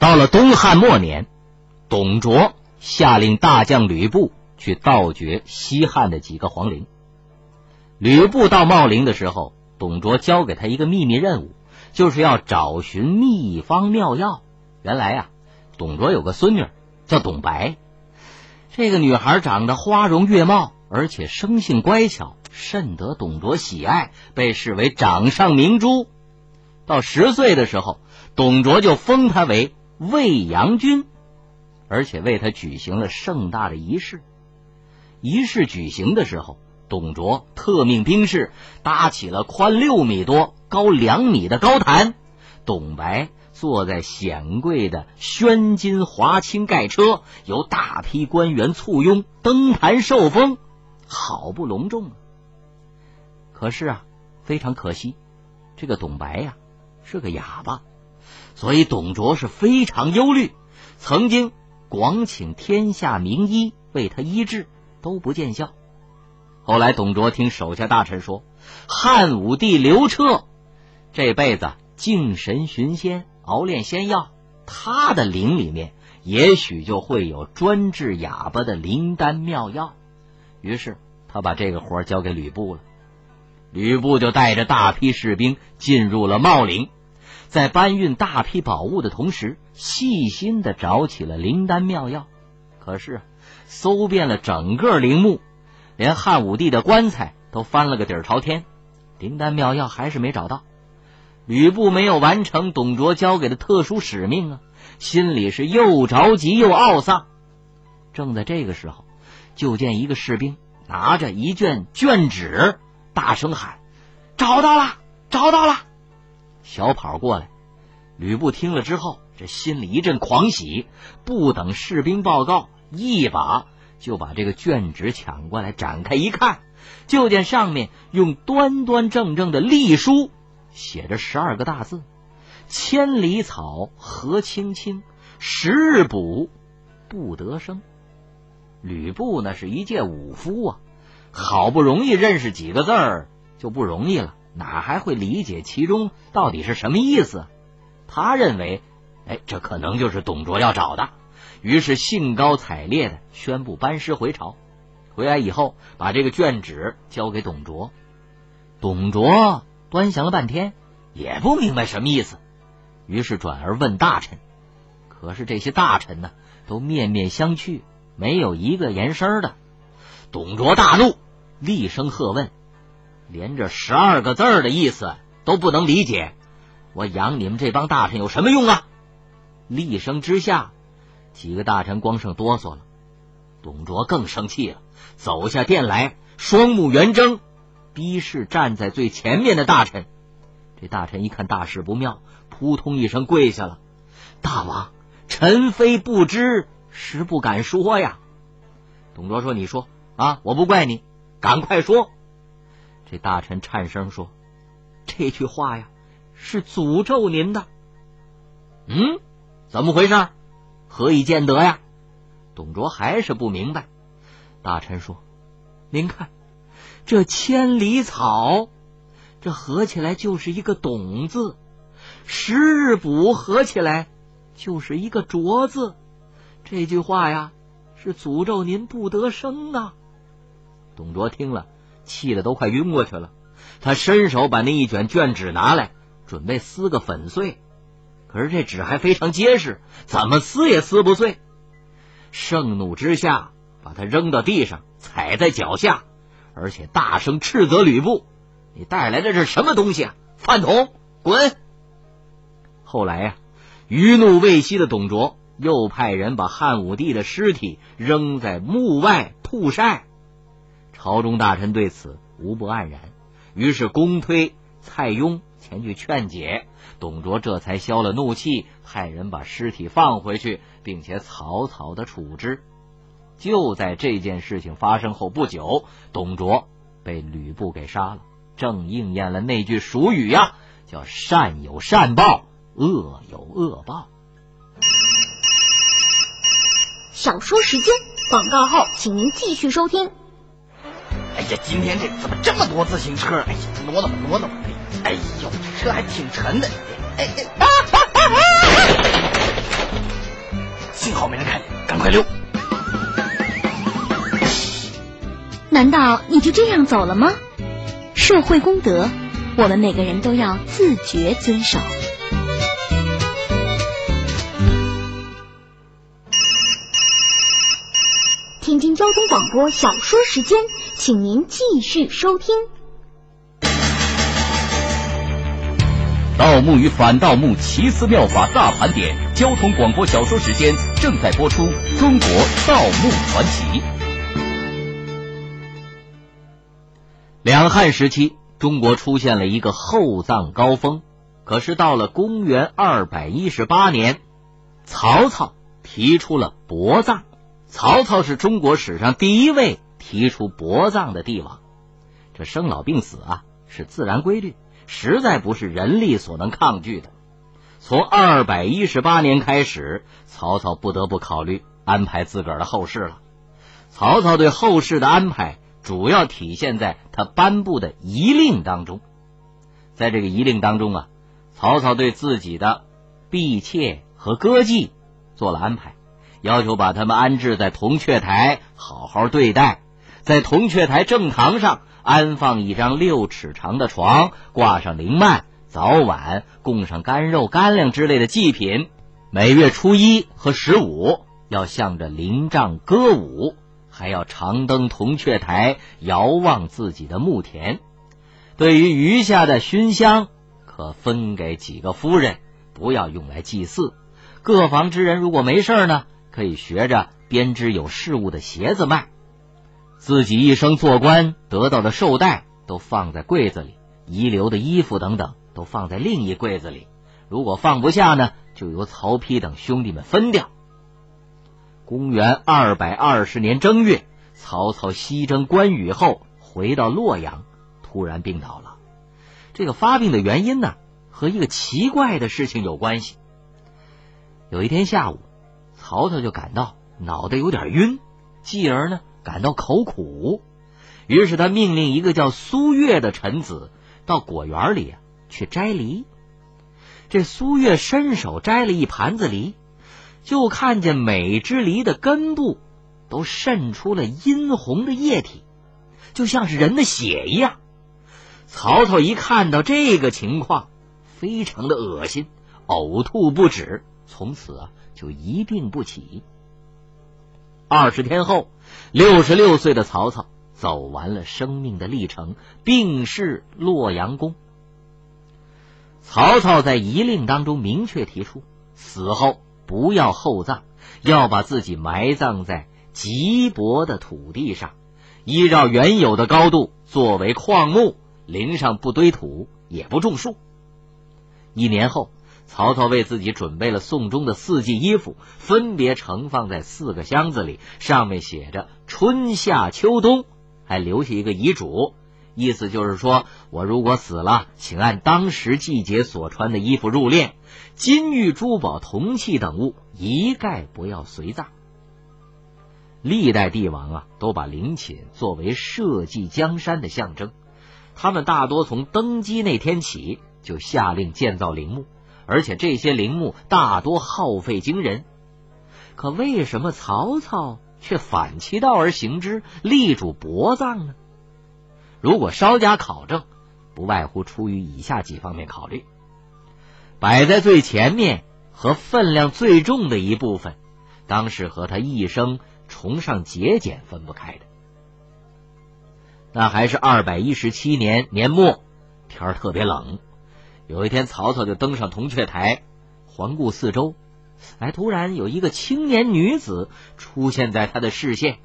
到了东汉末年，董卓下令大将吕布去盗掘西汉的几个皇陵。吕布到茂陵的时候，董卓交给他一个秘密任务，就是要找寻秘方妙药。原来呀，董卓有个孙女叫董白，这个女孩长得花容月貌，而且生性乖巧，甚得董卓喜爱，被视为掌上明珠。到十岁的时候，董卓就封她为。魏阳君，而且为他举行了盛大的仪式。仪式举行的时候，董卓特命兵士搭起了宽六米多、高两米的高坛，董白坐在显贵的宣金华清盖车，由大批官员簇拥登坛受封，好不隆重啊！可是啊，非常可惜，这个董白呀是个哑巴。所以董卓是非常忧虑，曾经广请天下名医为他医治，都不见效。后来董卓听手下大臣说，汉武帝刘彻这辈子敬神寻仙，熬炼仙药，他的陵里面也许就会有专治哑巴的灵丹妙药。于是他把这个活交给吕布了，吕布就带着大批士兵进入了茂陵。在搬运大批宝物的同时，细心的找起了灵丹妙药。可是，搜遍了整个陵墓，连汉武帝的棺材都翻了个底儿朝天，灵丹妙药还是没找到。吕布没有完成董卓交给的特殊使命啊，心里是又着急又懊丧。正在这个时候，就见一个士兵拿着一卷卷纸，大声喊：“找到了，找到了！”小跑过来，吕布听了之后，这心里一阵狂喜，不等士兵报告，一把就把这个卷纸抢过来，展开一看，就见上面用端端正正的隶书写着十二个大字：“千里草何青青，十日补不得生。”吕布呢是一介武夫啊，好不容易认识几个字儿就不容易了。哪还会理解其中到底是什么意思？他认为，哎，这可能就是董卓要找的，于是兴高采烈的宣布班师回朝。回来以后，把这个卷纸交给董卓。董卓端详了半天，也不明白什么意思，于是转而问大臣。可是这些大臣呢，都面面相觑，没有一个言声的。董卓大怒，厉声喝问。连这十二个字的意思都不能理解，我养你们这帮大臣有什么用啊？厉声之下，几个大臣光剩哆嗦了。董卓更生气了，走下殿来，双目圆睁，逼视站在最前面的大臣。这大臣一看大事不妙，扑通一声跪下了：“大王，臣非不知，实不敢说呀。”董卓说：“你说啊，我不怪你，赶快说。”这大臣颤声说：“这句话呀，是诅咒您的。”嗯，怎么回事？何以见得呀？董卓还是不明白。大臣说：“您看，这千里草，这合起来就是一个董字；十日补合起来就是一个卓字。这句话呀，是诅咒您不得生啊！”董卓听了。气得都快晕过去了，他伸手把那一卷卷纸拿来，准备撕个粉碎，可是这纸还非常结实，怎么撕也撕不碎。盛怒之下，把它扔到地上，踩在脚下，而且大声斥责吕布：“你带来的是什么东西啊？饭桶，滚！”后来呀，余怒未息的董卓又派人把汉武帝的尸体扔在墓外曝晒。朝中大臣对此无不黯然，于是公推蔡邕前去劝解，董卓这才消了怒气，派人把尸体放回去，并且草草的处置。就在这件事情发生后不久，董卓被吕布给杀了，正应验了那句俗语呀，叫“善有善报，恶有恶报”。小说时间，广告后，请您继续收听。哎呀，今天这怎么这么多自行车？哎呀，挪挪挪挪，哎，哎呦，这车还挺沉的。幸好没人看见，赶快溜。难道你就这样走了吗？社会公德，我们每个人都要自觉遵守。天津交通广播小说时间。请您继续收听。盗墓与反盗墓奇思妙法大盘点，交通广播小说时间正在播出《中国盗墓传奇》。两汉时期，中国出现了一个厚葬高峰。可是到了公元二百一十八年，曹操提出了薄葬。曹操是中国史上第一位提出薄葬的帝王。这生老病死啊，是自然规律，实在不是人力所能抗拒的。从二百一十八年开始，曹操不得不考虑安排自个儿的后事了。曹操对后事的安排。主要体现在他颁布的遗令当中，在这个遗令当中啊，曹操对自己的婢妾和歌妓做了安排，要求把他们安置在铜雀台，好好对待，在铜雀台正堂上安放一张六尺长的床，挂上灵幔，早晚供上干肉、干粮之类的祭品，每月初一和十五要向着灵帐歌舞。还要常登铜雀台，遥望自己的墓田。对于余下的熏香，可分给几个夫人，不要用来祭祀。各房之人如果没事呢，可以学着编织有饰物的鞋子卖。自己一生做官得到的绶带都放在柜子里，遗留的衣服等等都放在另一柜子里。如果放不下呢，就由曹丕等兄弟们分掉。公元二百二十年正月，曹操西征关羽后回到洛阳，突然病倒了。这个发病的原因呢，和一个奇怪的事情有关系。有一天下午，曹操就感到脑袋有点晕，继而呢感到口苦，于是他命令一个叫苏月的臣子到果园里啊去摘梨。这苏月伸手摘了一盘子梨。就看见每只梨的根部都渗出了殷红的液体，就像是人的血一样。曹操一看到这个情况，非常的恶心，呕吐不止，从此啊就一病不起。二十天后，六十六岁的曹操走完了生命的历程，病逝洛阳宫。曹操在遗令当中明确提出，死后。不要厚葬，要把自己埋葬在极薄的土地上，依照原有的高度作为矿墓，陵上不堆土，也不种树。一年后，曹操为自己准备了送终的四季衣服，分别盛放在四个箱子里，上面写着春夏秋冬，还留下一个遗嘱。意思就是说，我如果死了，请按当时季节所穿的衣服入殓，金玉珠宝、铜器等物一概不要随葬。历代帝王啊，都把陵寝作为社稷江山的象征，他们大多从登基那天起就下令建造陵墓，而且这些陵墓大多耗费惊人。可为什么曹操却反其道而行之，力主薄葬呢？如果稍加考证，不外乎出于以下几方面考虑：摆在最前面和分量最重的一部分，当是和他一生崇尚节俭分不开的。那还是二百一十七年年末，天儿特别冷。有一天，曹操就登上铜雀台，环顾四周，哎，突然有一个青年女子出现在他的视线。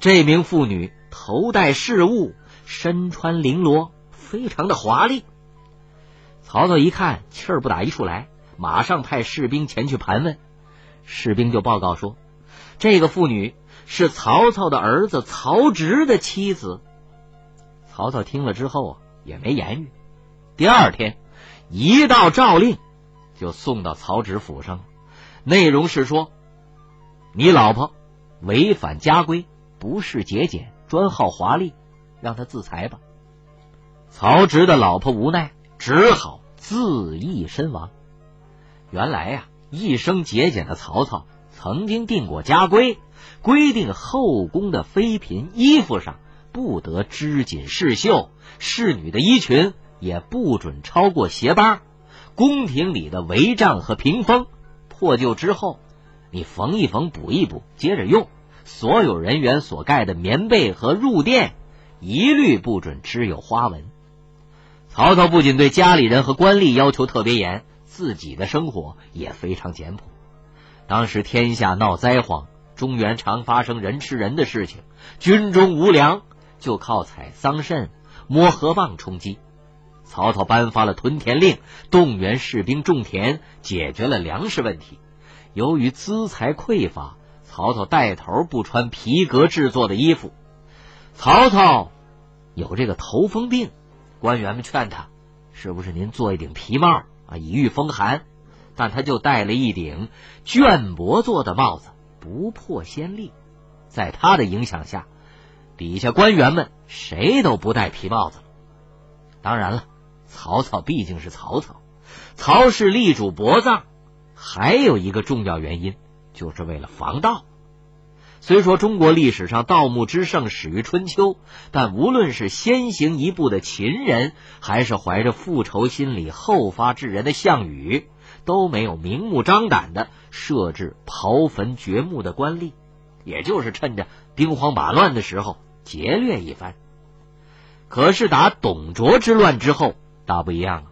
这名妇女头戴饰物。身穿绫罗，非常的华丽。曹操一看，气儿不打一处来，马上派士兵前去盘问。士兵就报告说，这个妇女是曹操的儿子曹植的妻子。曹操听了之后啊，也没言语。第二天，一道诏令就送到曹植府上，内容是说，你老婆违反家规，不是节俭，专好华丽。让她自裁吧。曹植的老婆无奈，只好自缢身亡。原来呀，一生节俭的曹操曾经定过家规，规定后宫的妃嫔衣服上不得织锦饰绣，侍女的衣裙也不准超过鞋帮。宫廷里的帷帐和屏风破旧之后，你缝一缝、补一补，接着用。所有人员所盖的棉被和褥垫，一律不准织有花纹。曹操不仅对家里人和官吏要求特别严，自己的生活也非常简朴。当时天下闹灾荒，中原常发生人吃人的事情，军中无粮，就靠采桑葚、摸河蚌充饥。曹操颁发了屯田令，动员士兵种田，解决了粮食问题。由于资财匮乏。曹操带头不穿皮革制作的衣服。曹操有这个头风病，官员们劝他：“是不是您做一顶皮帽啊，以御风寒？”但他就戴了一顶绢帛做的帽子，不破先例。在他的影响下，底下官员们谁都不戴皮帽子了。当然了，曹操毕竟是曹操，曹氏立主薄葬，还有一个重要原因。就是为了防盗。虽说中国历史上盗墓之盛始于春秋，但无论是先行一步的秦人，还是怀着复仇心理后发制人的项羽，都没有明目张胆的设置刨坟掘墓的官吏，也就是趁着兵荒马乱的时候劫掠一番。可是打董卓之乱之后，那不一样了，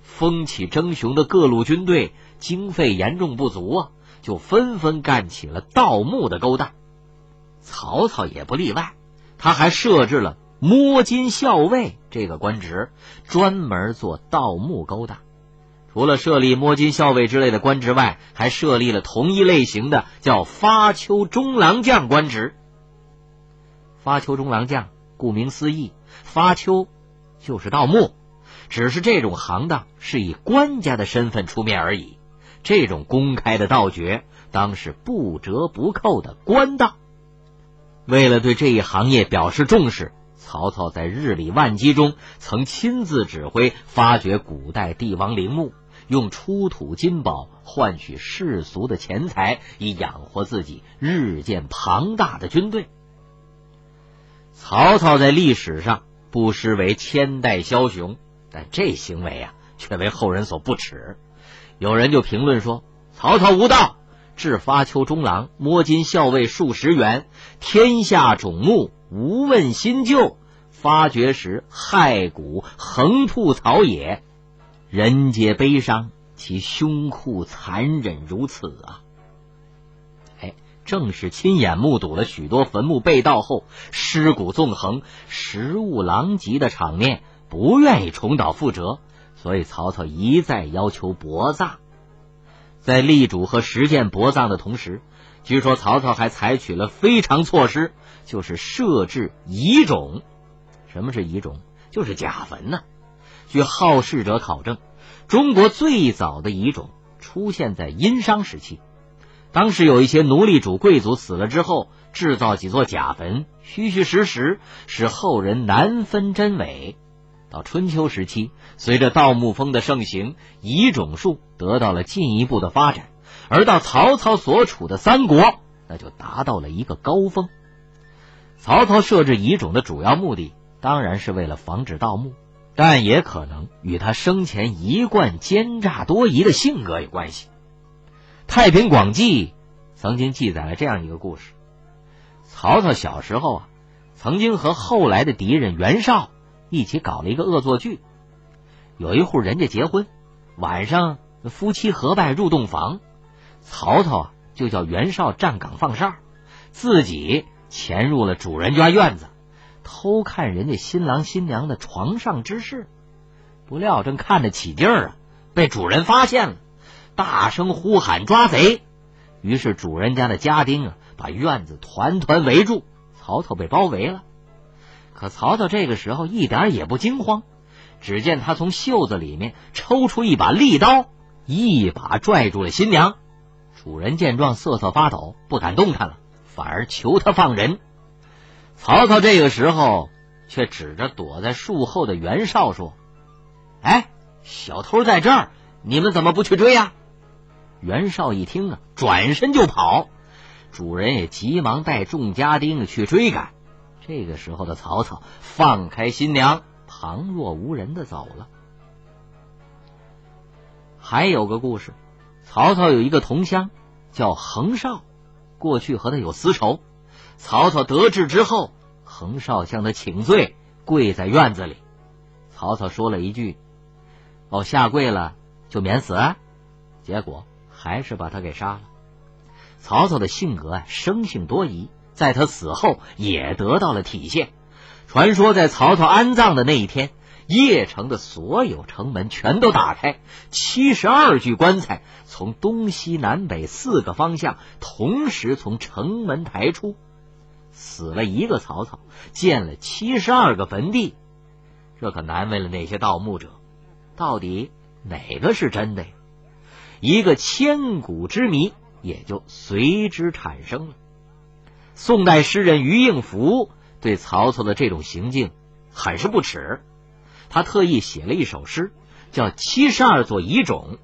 风起争雄的各路军队经费严重不足啊。就纷纷干起了盗墓的勾当，曹操也不例外。他还设置了摸金校尉这个官职，专门做盗墓勾当。除了设立摸金校尉之类的官职外，还设立了同一类型的叫发丘中郎将官职。发丘中郎将，顾名思义，发丘就是盗墓，只是这种行当是以官家的身份出面而已。这种公开的盗掘，当是不折不扣的官道。为了对这一行业表示重视，曹操在日理万机中曾亲自指挥发掘古代帝王陵墓，用出土金宝换取世俗的钱财，以养活自己日渐庞大的军队。曹操在历史上不失为千代枭雄，但这行为啊，却为后人所不齿。有人就评论说：“曹操无道，置发丘中郎、摸金校尉数十员，天下瞩目无问新旧，发掘时骸骨横吐草野，人皆悲伤，其凶酷残忍如此啊！”哎，正是亲眼目睹了许多坟墓被盗后尸骨纵横、食物狼藉的场面，不愿意重蹈覆辙。所以曹操一再要求薄葬，在立主和实践薄葬的同时，据说曹操还采取了非常措施，就是设置遗冢。什么是遗冢？就是假坟呢。据好事者考证，中国最早的遗冢出现在殷商时期，当时有一些奴隶主贵族死了之后，制造几座假坟，虚虚实实，使后人难分真伪。到春秋时期，随着盗墓风的盛行，遗冢术得到了进一步的发展。而到曹操所处的三国，那就达到了一个高峰。曹操设置遗冢的主要目的，当然是为了防止盗墓，但也可能与他生前一贯奸诈多疑的性格有关系。《太平广记》曾经记载了这样一个故事：曹操小时候啊，曾经和后来的敌人袁绍。一起搞了一个恶作剧，有一户人家结婚，晚上夫妻合拜入洞房，曹操就叫袁绍站岗放哨，自己潜入了主人家院子，偷看人家新郎新娘的床上之事，不料正看得起劲儿啊，被主人发现了，大声呼喊抓贼，于是主人家的家丁啊把院子团团围住，曹操被包围了。可曹操这个时候一点也不惊慌，只见他从袖子里面抽出一把利刀，一把拽住了新娘。主人见状瑟瑟发抖，不敢动弹了，反而求他放人。曹操这个时候却指着躲在树后的袁绍说：“哎，小偷在这儿，你们怎么不去追呀？”袁绍一听啊，转身就跑。主人也急忙带众家丁去追赶。这个时候的曹操放开新娘，旁若无人的走了。还有个故事，曹操有一个同乡叫横少，过去和他有私仇。曹操得知之后，横少向他请罪，跪在院子里。曹操说了一句：“哦，下跪了就免死。”结果还是把他给杀了。曹操的性格啊，生性多疑，在他死后也得到了体现。传说在曹操安葬的那一天，邺城的所有城门全都打开，七十二具棺材从东西南北四个方向同时从城门抬出。死了一个曹操，建了七十二个坟地，这可难为了那些盗墓者。到底哪个是真的呀？一个千古之谜。也就随之产生了。宋代诗人于应福对曹操的这种行径很是不耻，他特意写了一首诗，叫《七十二座遗冢》。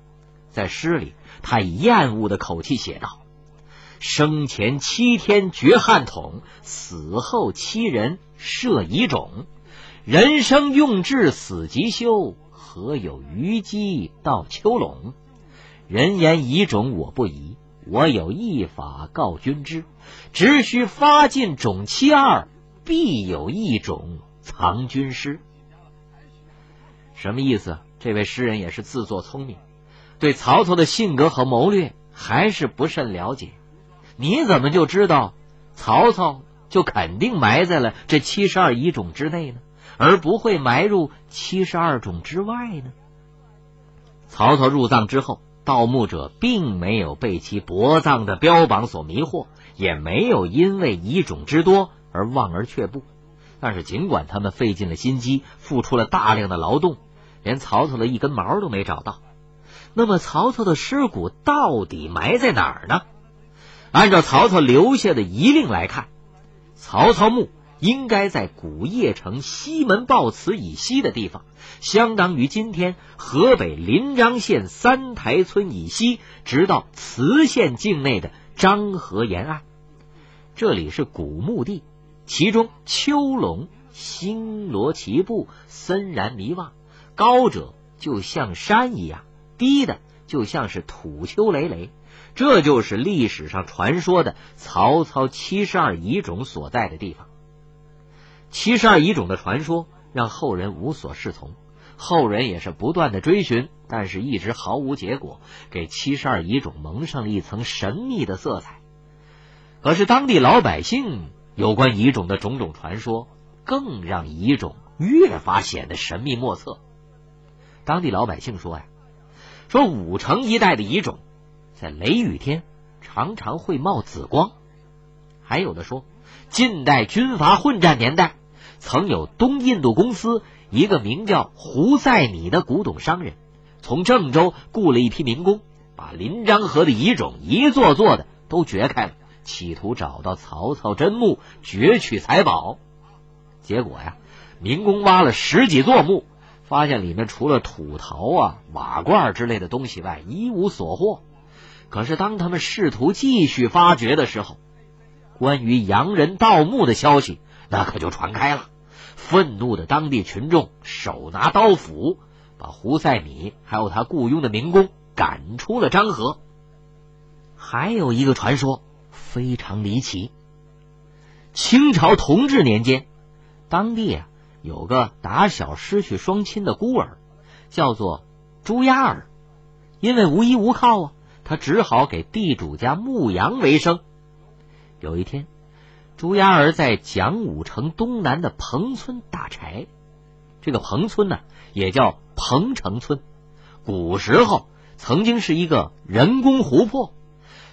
在诗里，他以厌恶的口气写道：“生前七天绝汉统，死后七人设遗冢。人生用至死即休，何有虞姬到秋垄？人言遗冢我不疑。”我有一法告君知，只需发尽种七二，必有一种藏军师。什么意思？这位诗人也是自作聪明，对曹操的性格和谋略还是不甚了解。你怎么就知道曹操就肯定埋在了这七十二遗种之内呢，而不会埋入七十二种之外呢？曹操入藏之后。盗墓者并没有被其薄葬的标榜所迷惑，也没有因为遗种之多而望而却步。但是，尽管他们费尽了心机，付出了大量的劳动，连曹操的一根毛都没找到。那么，曹操的尸骨到底埋在哪儿呢？按照曹操留下的遗令来看，曹操墓。应该在古邺城西门豹祠以西的地方，相当于今天河北临漳县三台村以西，直到磁县境内的漳河沿岸。这里是古墓地，其中丘垄星罗棋布，森然弥望，高者就像山一样，低的就像是土丘累累。这就是历史上传说的曹操七十二遗冢所在的地方。七十二遗冢的传说让后人无所适从，后人也是不断的追寻，但是一直毫无结果，给七十二遗冢蒙上了一层神秘的色彩。可是当地老百姓有关遗种的种种传说，更让遗种越发显得神秘莫测。当地老百姓说呀，说武城一带的遗种，在雷雨天常常会冒紫光，还有的说，近代军阀混战年代。曾有东印度公司一个名叫胡赛米的古董商人，从郑州雇了一批民工，把临漳河的遗冢一座座的都掘开了，企图找到曹操真墓，攫取财宝。结果呀，民工挖了十几座墓，发现里面除了土陶啊、瓦罐之类的东西外，一无所获。可是当他们试图继续发掘的时候，关于洋人盗墓的消息。那可就传开了，愤怒的当地群众手拿刀斧，把胡赛米还有他雇佣的民工赶出了漳河。还有一个传说非常离奇：清朝同治年间，当地啊有个打小失去双亲的孤儿，叫做朱亚儿，因为无依无靠啊，他只好给地主家牧羊为生。有一天。朱鸦儿在蒋武城东南的彭村打柴，这个彭村呢也叫彭城村，古时候曾经是一个人工湖泊。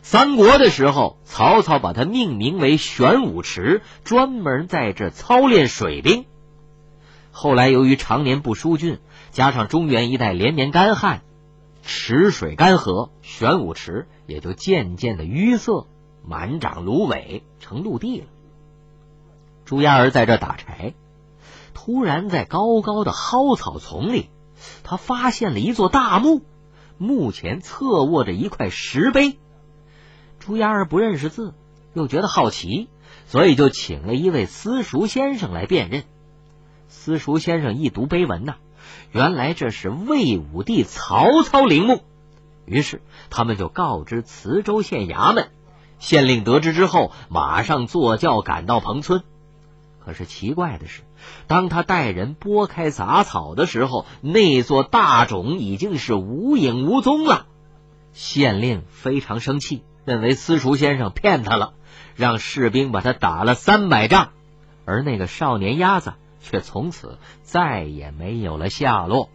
三国的时候，曹操把它命名为玄武池，专门在这操练水兵。后来由于常年不疏浚，加上中原一带连年干旱，池水干涸，玄武池也就渐渐的淤塞，满长芦苇，成陆地了。朱丫儿在这打柴，突然在高高的蒿草丛里，他发现了一座大墓，墓前侧卧着一块石碑。朱丫儿不认识字，又觉得好奇，所以就请了一位私塾先生来辨认。私塾先生一读碑文呐，原来这是魏武帝曹操陵墓。于是他们就告知磁州县衙门，县令得知之后，马上坐轿赶到彭村。可是奇怪的是，当他带人拨开杂草的时候，那座大冢已经是无影无踪了。县令非常生气，认为私塾先生骗他了，让士兵把他打了三百仗，而那个少年鸭子却从此再也没有了下落。